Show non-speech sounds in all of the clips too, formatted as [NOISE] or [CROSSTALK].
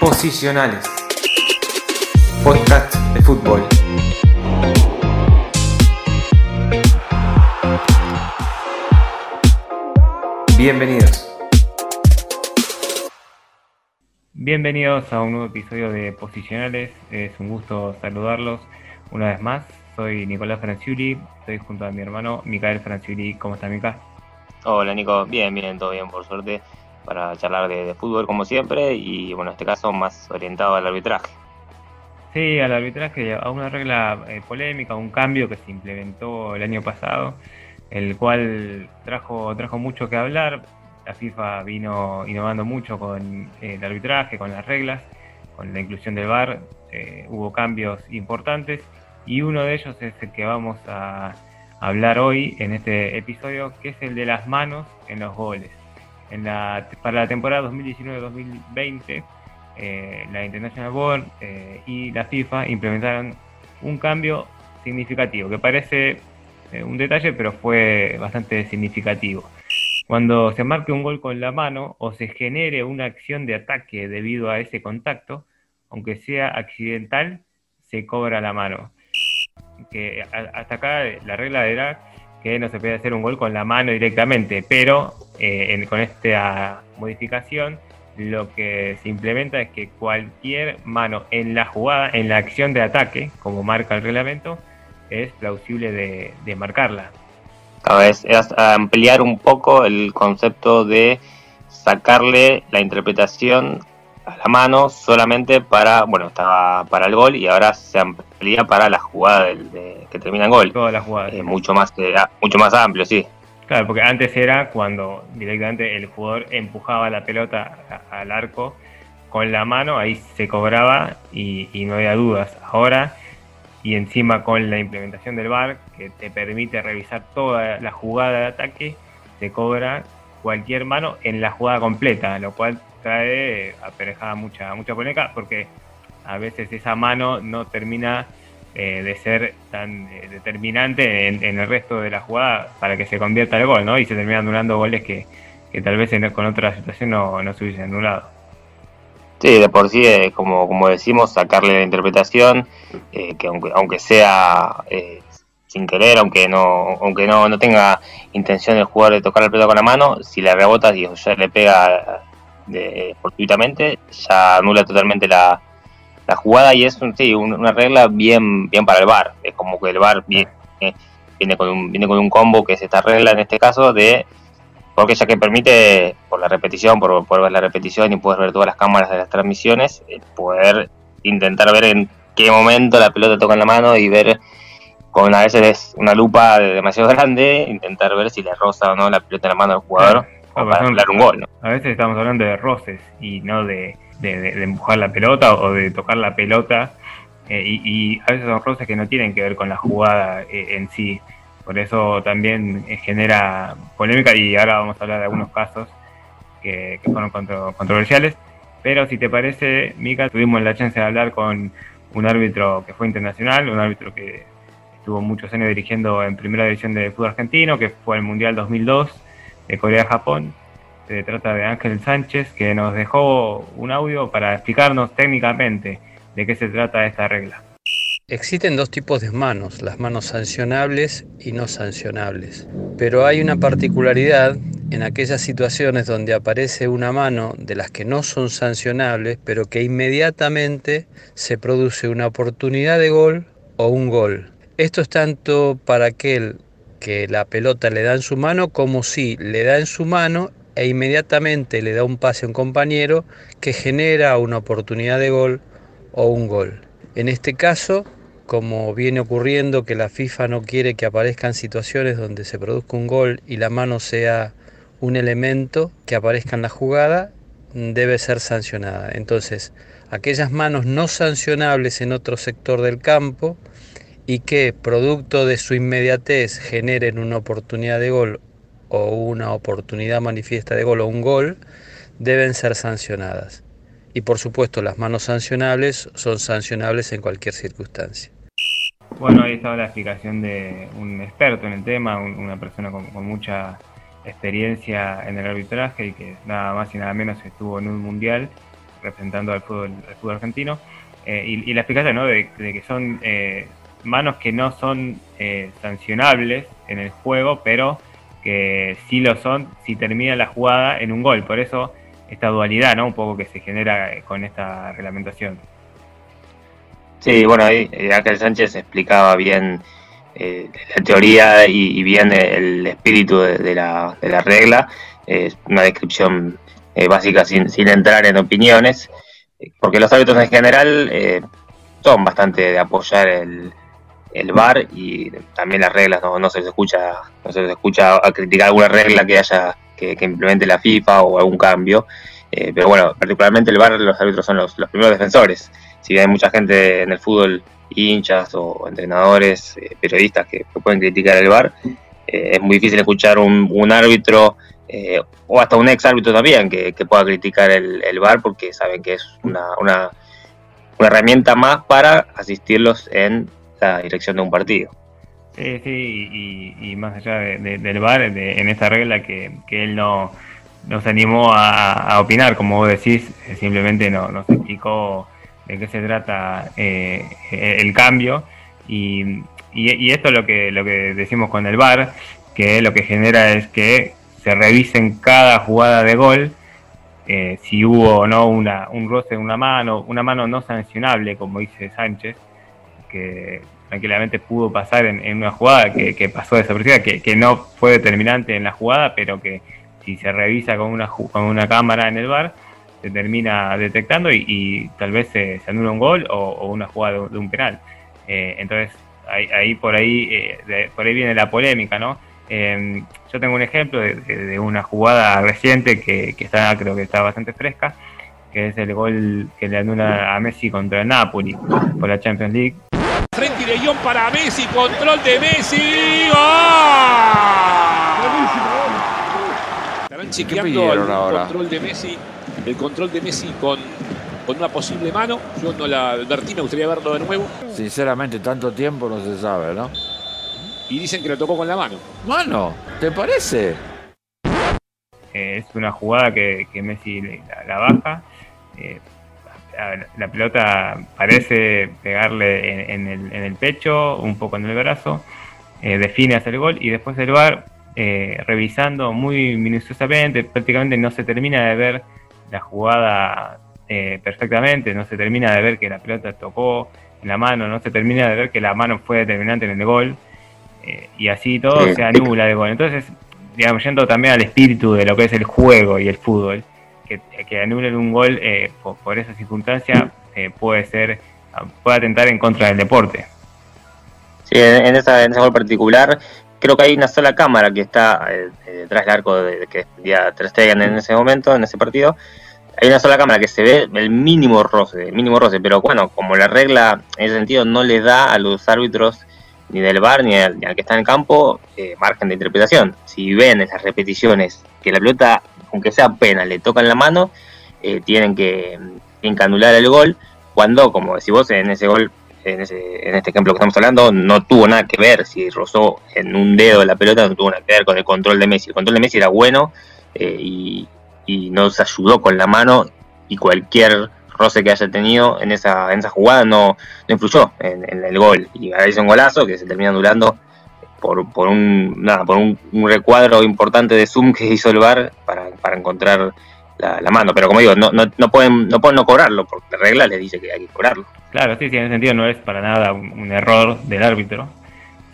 Posicionales. Podcast de fútbol. Bienvenidos. Bienvenidos a un nuevo episodio de Posicionales. Es un gusto saludarlos una vez más. Soy Nicolás Franciuli, estoy junto a mi hermano Micael Franciuli. ¿Cómo está, Mica? Hola, Nico. Bien, bien, todo bien, por suerte, para charlar de, fútbol como siempre y, bueno, en este caso más orientado al arbitraje. Sí, al arbitraje, a una regla eh, polémica, un cambio que se implementó el año pasado, el cual trajo, trajo mucho que hablar. La FIFA vino innovando mucho con eh, el arbitraje, con las reglas, con la inclusión del VAR. Eh, hubo cambios importantes y uno de ellos es el que vamos a hablar hoy en este episodio, que es el de las manos en los goles. En la, para la temporada 2019-2020, eh, la International Board eh, y la FIFA implementaron un cambio significativo, que parece eh, un detalle, pero fue bastante significativo. Cuando se marque un gol con la mano o se genere una acción de ataque debido a ese contacto, aunque sea accidental, se cobra la mano que hasta acá la regla era que no se puede hacer un gol con la mano directamente, pero eh, con esta modificación lo que se implementa es que cualquier mano en la jugada, en la acción de ataque, como marca el reglamento, es plausible de, marcarla. Cada vez es ampliar un poco el concepto de sacarle la interpretación a la mano solamente para, bueno, estaba para el gol y ahora se amplía para la jugada del, de, que termina en gol. Toda la jugada. Eh, mucho, más, eh, mucho más amplio, sí. Claro, porque antes era cuando directamente el jugador empujaba la pelota al arco con la mano, ahí se cobraba y, y no había dudas. Ahora, y encima con la implementación del VAR, que te permite revisar toda la jugada de ataque, se cobra cualquier mano en la jugada completa, lo cual trae aparejada mucha, mucha polémica porque a veces esa mano no termina eh, de ser tan eh, determinante en, el resto de la jugada para que se convierta el gol, ¿no? Y se terminan anulando goles que, tal vez con otra situación no, no se hubiesen anulado. Sí, de por sí, eh, como, como decimos, sacarle la interpretación, que aunque, aunque sea sin querer, aunque no aunque no, no tenga intención el jugador de tocar el pelota con la mano, si le rebota y ya le pega de, fortuitamente, ya anula totalmente la, la jugada y es sí, una regla bien, bien para el VAR. Es como que el VAR viene, viene, con un, viene con un combo que es esta regla en este caso de porque ya que permite por la repetición, por poder ver la repetición y poder ver todas las cámaras de las transmisiones, eh, poder intentar ver en qué momento la pelota toca en la mano y ver con a veces una lupa demasiado [LAUGHS] grande, intentar ver si le roza o no la pelota en la mano del jugador un gol. A veces estamos hablando de roces y no de, empujar la pelota o de tocar la pelota. Eh, y, a veces son roces que no tienen que ver con la jugada eh, en sí. Por eso también eh, genera polémica y ahora vamos a hablar de algunos casos que, fueron controversiales. Pero si te parece, Mica, tuvimos la chance de hablar con un árbitro que fue internacional, un árbitro que estuvo muchos años dirigiendo en primera división de fútbol argentino, que fue el Mundial 2002 de Corea-Japón. Se trata de Ángel Sánchez, que nos dejó un audio para explicarnos técnicamente de qué se trata esta regla. Existen dos tipos de manos, las manos sancionables y no sancionables. Pero hay una particularidad en aquellas situaciones donde aparece una mano de las que no son sancionables, pero que inmediatamente se produce una oportunidad de gol o un gol. Esto es tanto para aquel que la pelota le da en su mano como si le da en su mano e inmediatamente le da un pase a un compañero que genera una oportunidad de gol o un gol. En este caso, como viene ocurriendo que la FIFA no quiere que aparezcan situaciones donde se produzca un gol y la mano sea un elemento que aparezca en la jugada, debe ser sancionada. Entonces, aquellas manos no sancionables en otro sector del campo, y que producto de su inmediatez generen una oportunidad de gol o una oportunidad manifiesta de gol o un gol, deben ser sancionadas. Y por supuesto las manos sancionables son sancionables en cualquier circunstancia. Bueno, ahí estaba la explicación de un experto en el tema, una persona con, mucha experiencia en el arbitraje y que nada más y nada menos estuvo en un mundial representando al fútbol, argentino, y, la explicación de, que son manos que no son sancionables en el juego, pero que sí lo son si termina la jugada en un gol. Por eso esta dualidad, ¿no? Un poco que se genera con esta reglamentación. Sí, bueno, ahí Ángel Sánchez explicaba bien eh, la teoría y, bien el espíritu de, la, regla. Es una descripción eh, básica sin, sin, entrar en opiniones, porque los hábitos en general eh, son bastante de apoyar el, el VAR y también las reglas, no, no se les escucha, no se les escucha a criticar alguna regla que haya que, implemente la FIFA o algún cambio. pero bueno, particularmente el VAR, los árbitros son los, primeros defensores si bien hay mucha gente en el fútbol, hinchas o entrenadores, eh, periodistas que, pueden criticar el VAR, eh, es muy difícil escuchar un, un árbitro eh, o hasta un ex árbitro también que, pueda criticar el, VAR porque saben que es una, una, herramienta más para asistirlos en dirección de un partido. Sí, sí, y, más allá del VAR, en esta regla que, que él no nos animó a, opinar, como vos decís, simplemente no, nos explicó de qué se trata eh, el cambio. Y, y, esto es lo que, lo que decimos con el VAR, que lo que genera es que se revisen cada jugada de gol, eh, si hubo o no una, un roce en una mano, una mano no sancionable, como dice Sánchez, que tranquilamente pudo pasar en, una jugada que, que pasó desapercibida, que, que no fue determinante en la jugada, pero que si se revisa con una, con una cámara en el VAR, se termina detectando y, tal vez se, anula un gol o, una jugada de, un penal. Eh, entonces, ahí, por ahí eh, por ahí viene la polémica, ¿no? Em, yo tengo un ejemplo de, una jugada reciente que, está, creo que está bastante fresca, que es el gol que le anula a Messi contra Napoli por la Champions League. Frente de Guión para Messi, control de Messi. ¡Oh! Estarán chequeando el control de Messi el control de Messi con, con una posible mano. Yo no la advertí, me gustaría verlo de nuevo. Sinceramente, tanto tiempo no se sabe, ¿no? Y dicen que lo tocó con la mano. Mano, ¿te parece? Eh, es una jugada que, Messi la, baja. Eh, la pelota parece pegarle en, el, pecho, un poco en el brazo, eh, define hacia el gol y después el VAR, revisando muy minuciosamente, prácticamente no se termina de ver la jugada eh, perfectamente, no se termina de ver que la pelota tocó en la mano, no se termina de ver que la mano fue determinante en el gol, eh, y así todo se anula de gol. Entonces, digamos, yendo también al espíritu de lo que es el juego y el fútbol, que, que anulen un gol eh, por, esa circunstancia puede ser, puede atentar en contra del deporte. Sí, en, esa, en ese gol particular, creo que hay una sola cámara que está detrás del arco de, que ya Stegen en ese momento, en ese partido, hay una sola cámara que se ve el mínimo roce, el mínimo roce, pero bueno, como la regla en ese sentido no le da a los árbitros ni del bar ni al, que está en el campo eh, margen de interpretación. Si ven esas repeticiones que la pelota, aunque sea pena, le tocan la mano, eh, tienen que, anular el gol, cuando, como decís vos, en ese gol, en, ese, en este ejemplo que estamos hablando, no tuvo nada que ver si rozó en un dedo la pelota, no tuvo nada que ver con el control de Messi. El control de Messi era bueno eh, y, y nos ayudó con la mano y cualquier roce que haya tenido en esa, en esa jugada no, no influyó en, el gol. Y ahora hizo un golazo que se termina anulando por, por un nada, por un, recuadro importante de zoom que hizo el VAR para, para encontrar la, mano. Pero como digo, no, no, no, pueden, no pueden no cobrarlo, porque la regla les dice que hay que cobrarlo. Claro, sí, en ese sentido no es para nada un, error del árbitro,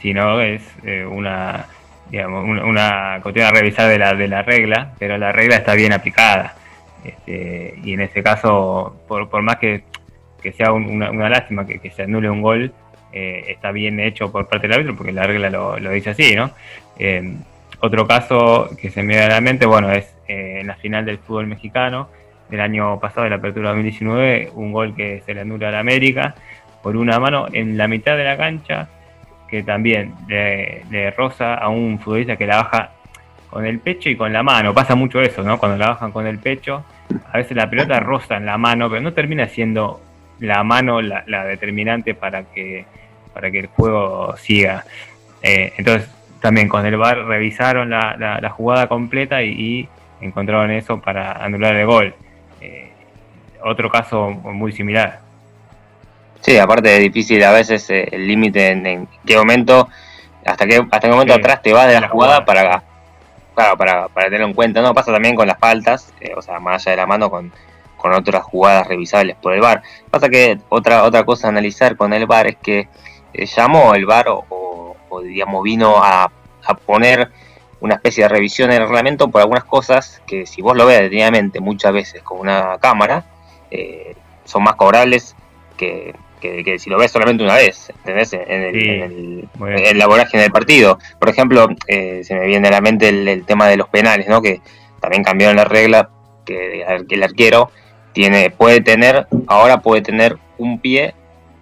sino es eh, una digamos, una, cuestión a revisar de la, de la regla, pero la regla está bien aplicada. Este, y en ese caso, por, por más que, sea una, lástima que, se anule un gol, eh, está bien hecho por parte del árbitro porque la regla lo, dice así, ¿no? Eh, otro caso que se me viene a la mente, bueno, es eh, en la final del fútbol mexicano del año pasado, de la apertura 2019, un gol que se le anula a la América por una mano en la mitad de la cancha que también le, roza a un futbolista que la baja con el pecho y con la mano. Pasa mucho eso, ¿no? Cuando la bajan con el pecho, a veces la pelota roza en la mano, pero no termina siendo la mano la, determinante para que, para que el juego siga. Eh, entonces, también con el VAR revisaron la, jugada completa y, encontraron eso para anular el gol. Eh, otro caso muy similar. Sí, aparte es difícil a veces eh, el límite en, en, qué momento, hasta qué, hasta qué momento Sí, atrás te vas de la, la jugada, jugada. para claro, para, para tenerlo en cuenta. No pasa también con las faltas, eh, o sea, más allá de la mano con, con otras jugadas revisables por el VAR. Pasa que otra otra cosa a analizar con el VAR es que eh, llamó el VAR o, o- o, digamos vino a, a poner una especie de revisión en el reglamento por algunas cosas que si vos lo ves detenidamente muchas veces con una cámara eh, son más cobrables que, que- que si lo ves solamente una vez, ¿entendés? En el, Sí, en el, en la vorágine del partido. Por ejemplo, eh, se me viene a la mente el, el tema de los penales, ¿no? Que también cambiaron la regla que el arquero tiene puede tener, ahora puede tener un pie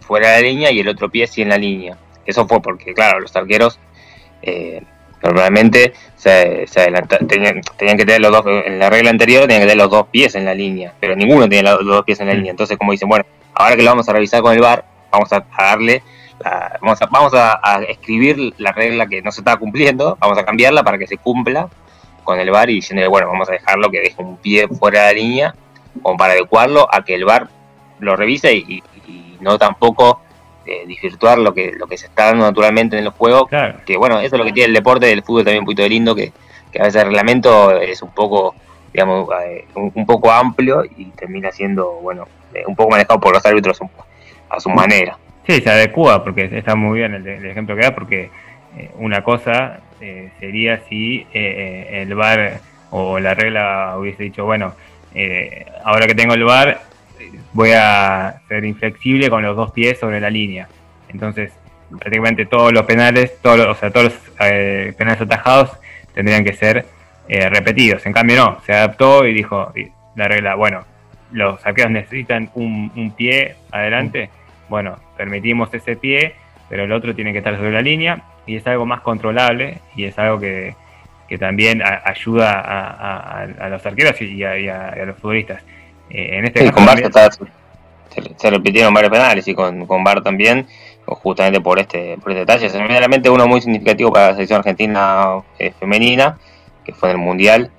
fuera de la línea y el otro pie sí en la línea. Eso fue porque, claro, los arqueros eh, normalmente se, se tenían, tenían que tener los dos, en la regla anterior tenían que tener los dos pies en la línea, pero ninguno tenía los, los dos pies en la Mm. línea. Entonces, como dicen, bueno, ahora que lo vamos a revisar con el VAR, vamos a, a darle, la- vamos, a, vamos a, a escribir la regla que no se estaba cumpliendo, vamos a cambiarla para que se cumpla con el VAR y diciéndole, bueno, vamos a dejarlo que deje un pie fuera de la línea, como para adecuarlo a que el VAR lo revise y, y no tampoco eh, desvirtuar lo que, lo que se está dando naturalmente en el juego, Claro. que bueno, eso es lo que tiene el deporte del fútbol también un poquito de lindo, que, que a veces el reglamento es un poco, digamos, eh, un, un poco amplio y termina siendo, bueno, eh, un poco manejado por los árbitros a su manera. Sí, se adecua, porque está muy bien el, el ejemplo que da, porque eh, una cosa eh, sería si el VAR o la regla hubiese dicho, bueno, eh, ahora que tengo el eh, voy a ser inflexible con los dos pies sobre la línea. Entonces, prácticamente todos los penales, todos los- o sea, todos los eh, penales atajados tendrían que ser eh, repetidos. En cambio, no, se adaptó y dijo la regla, bueno, los arqueros necesitan un pie adelante, bueno, permitimos ese pie, pero el otro tiene que estar sobre la línea y es algo más controlable y es algo que, que también a- ayuda a, a- a los arqueros y a, y y los futbolistas. Eh, en este Sí, caso con se, también- está- se- se repitieron varios penales y con, con VAR también, justamente por este, por este detalle. Se me viene a la mente uno muy significativo para la selección argentina eh, femenina, que fue en el Mundial,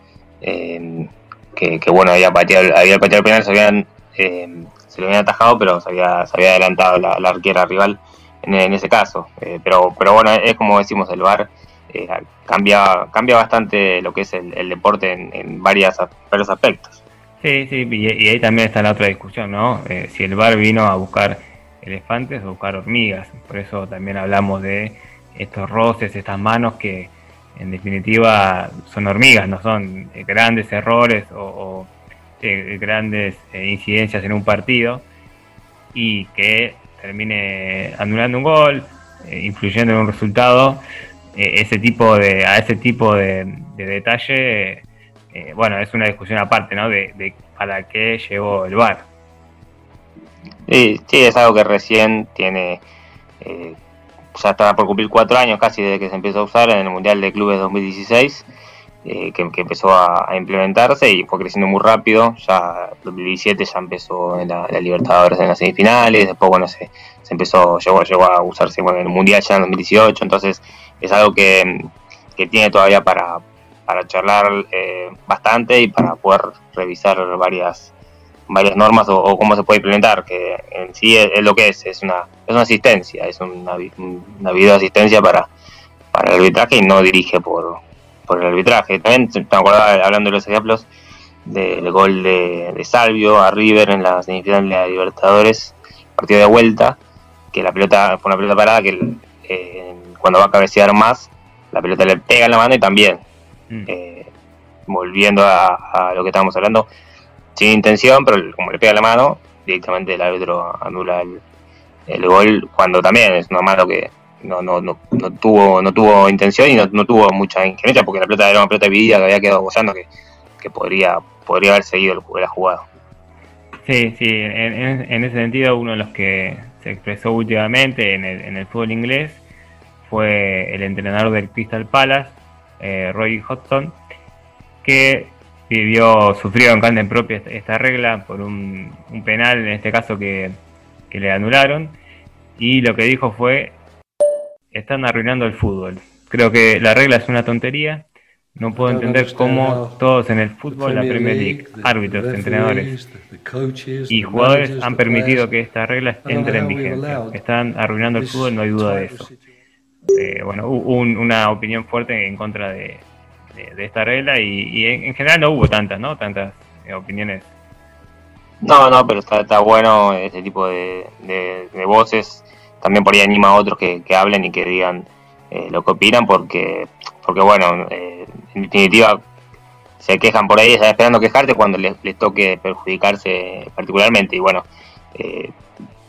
eh, que, que, bueno, había pateado, había pateado el penal, se, habían, eh, se lo habían atajado, pero se había, se había adelantado la, la arquera rival en, en ese caso. Eh, pero, pero bueno, es como decimos, el VAR eh, cambia, cambia bastante lo que es el, deporte en, en varias, varios aspectos. Sí, sí, y, ahí también está la otra discusión, ¿no? Eh, si el bar vino a buscar elefantes o buscar hormigas. Por eso también hablamos de estos roces, estas manos que en definitiva son hormigas, no son eh, grandes errores o, grandes incidencias en un partido y que termine anulando un gol, influyendo en un resultado. Eh, ese tipo de, a ese tipo de, de detalle eh, bueno, es una discusión aparte, ¿no? De, para qué llegó el VAR. Sí, sí, es algo que recién tiene, eh, ya está por cumplir cuatro años casi desde que se empezó a usar en el Mundial de Clubes 2016, eh, que, empezó a, implementarse y fue creciendo muy rápido. Ya en 2017 ya empezó en la, la, Libertadores en las semifinales, después bueno se, se empezó, llegó, llegó a usarse bueno, en el Mundial ya en 2018, entonces es algo que, que tiene todavía para, para charlar eh, bastante y para poder revisar varias varias normas o, cómo se puede implementar, que en sí es, lo que es, es una, es una asistencia, es una, una video asistencia para, para el arbitraje y no dirige por, por el arbitraje. También me acordaba, hablando de los ejemplos, del gol de, de, Salvio a River en la semifinal de la Libertadores, partido de vuelta, que la pelota fue una pelota parada que eh, cuando va a cabecear más, la pelota le pega en la mano y también, mm. eh, volviendo a, a, lo que estábamos hablando, sin intención, pero como le pega la mano, directamente el árbitro anula el, el gol, cuando también es una mano que no, no, no, no tuvo no tuvo intención y no, no tuvo mucha injerencia, porque la pelota era una pelota dividida que había quedado gozando que, que podría, podría haber seguido el, la jugada. Sí, sí, en, en, ese sentido uno de los que se expresó últimamente en el, en el fútbol inglés fue el entrenador del Crystal Palace, eh, Roy Hodgson, que vivió, sufrió en carne propia esta regla por un, un, penal, en este caso que, que, le anularon, y lo que dijo fue, están arruinando el fútbol. Creo que la regla es una tontería, No puedo entender cómo todos en el fútbol, la Premier League, árbitros, entrenadores y jugadores han permitido que esta regla entre en vigencia. Están arruinando el fútbol, no hay duda de eso. Eh, bueno, hubo una opinión fuerte en contra de, esta regla y, en, general no hubo tantas, ¿no? Tantas eh, opiniones. No, no, pero está, bueno ese tipo de, voces. También por ahí anima a otros que, hablen y que digan eh, lo que opinan porque, porque bueno, en definitiva se quejan por ahí, están esperando quejarte cuando les, toque perjudicarse particularmente. Y bueno,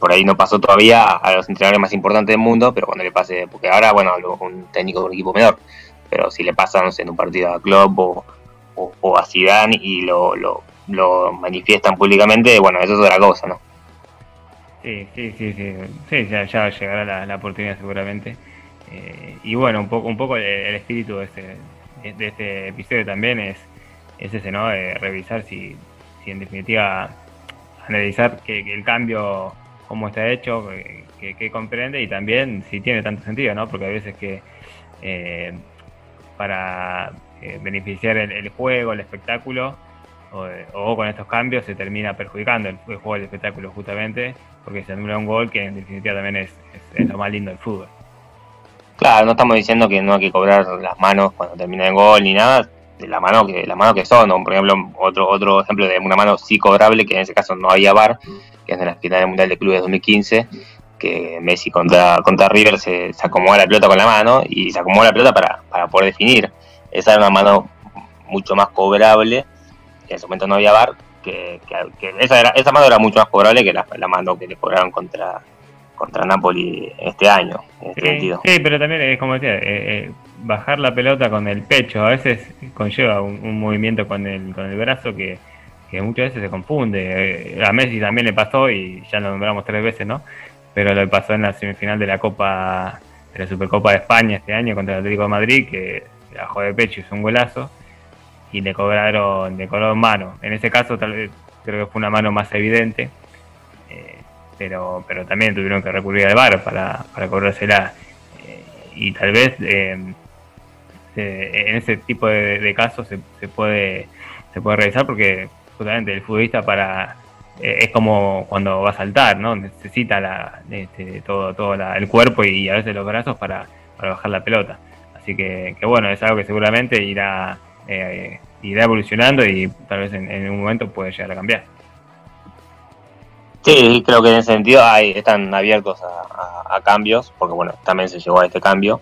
por ahí no pasó todavía a los entrenadores más importantes del mundo, pero cuando le pase, porque ahora, bueno, un técnico de un equipo menor, pero si le pasa, no en un partido a Klopp o, a Zidane y lo, lo, manifiestan públicamente, bueno, eso es otra cosa, ¿no? Sí, sí, sí, sí, sí ya, llegará la, oportunidad seguramente. Eh, y bueno, un poco, un poco el, espíritu de este, de este episodio también es, es ese, ¿no? De revisar si, si en definitiva analizar que, que el cambio cómo está hecho, que, comprende y también si tiene tanto sentido, ¿no? Porque hay veces que eh, para eh, beneficiar el, juego, el espectáculo, o, con estos cambios se termina perjudicando el, juego, el espectáculo justamente, porque se anula un gol que en definitiva también es, lo más lindo del fútbol. Claro, no estamos diciendo que no hay que cobrar las manos cuando termina el gol ni nada, de la mano que la mano que son, por ejemplo, otro otro ejemplo de una mano sí cobrable que en ese caso no había VAR, que es de la final del Mundial de Clubes 2015, que Messi contra, contra River se, se acomoda la pelota con la mano y se acomoda la pelota para, para poder definir. Esa era una mano mucho más cobrable, que en ese momento no había VAR, que, esa, era, esa mano era mucho más cobrable que la, la mano que le cobraron contra, contra Napoli este año, en este sentido. Sí, pero también es como decía, eh, eh, bajar la pelota con el pecho a veces conlleva un, movimiento con el, con el brazo que que muchas veces se confunde. Eh, a Messi también le pasó y ya lo nombramos tres veces, ¿no? Pero lo pasó en la semifinal de la Copa, de la Supercopa de España este año contra el Atlético de Madrid, que bajó de pecho y hizo un golazo y le cobraron, le cobraron mano. En ese caso tal vez creo que fue una mano más evidente, eh, pero, pero también tuvieron que recurrir al VAR para, para cobrársela. Eh, y tal vez en ese tipo de, casos se, puede se puede revisar porque justamente el futbolista para eh, es como cuando va a saltar, ¿no? Necesita la, este, todo, todo el cuerpo y a veces los brazos para, bajar la pelota. Así que, bueno, es algo que seguramente irá, eh, irá evolucionando y tal vez en, un momento puede llegar a cambiar. Sí, creo que en ese sentido hay, están abiertos a, cambios, porque bueno, también se llegó a este cambio.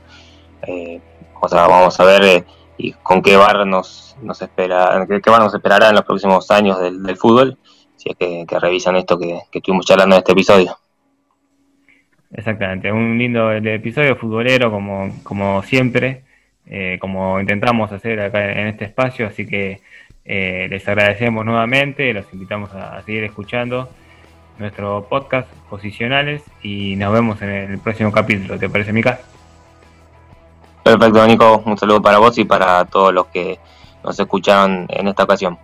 Eh, o sea, vamos a ver y con qué bar nos, nos espera, qué, bar nos esperará en los próximos años del, fútbol, si es que, revisan esto que, estuvimos charlando en este episodio. Exactamente, un lindo episodio futbolero como, como siempre, eh, como intentamos hacer acá en este espacio, así que eh, les agradecemos nuevamente, los invitamos a, seguir escuchando nuestro podcast Posicionales y nos vemos en el próximo capítulo, ¿te parece Mica? Perfecto, Nico. Un saludo para vos y para todos los que nos escucharon en esta ocasión.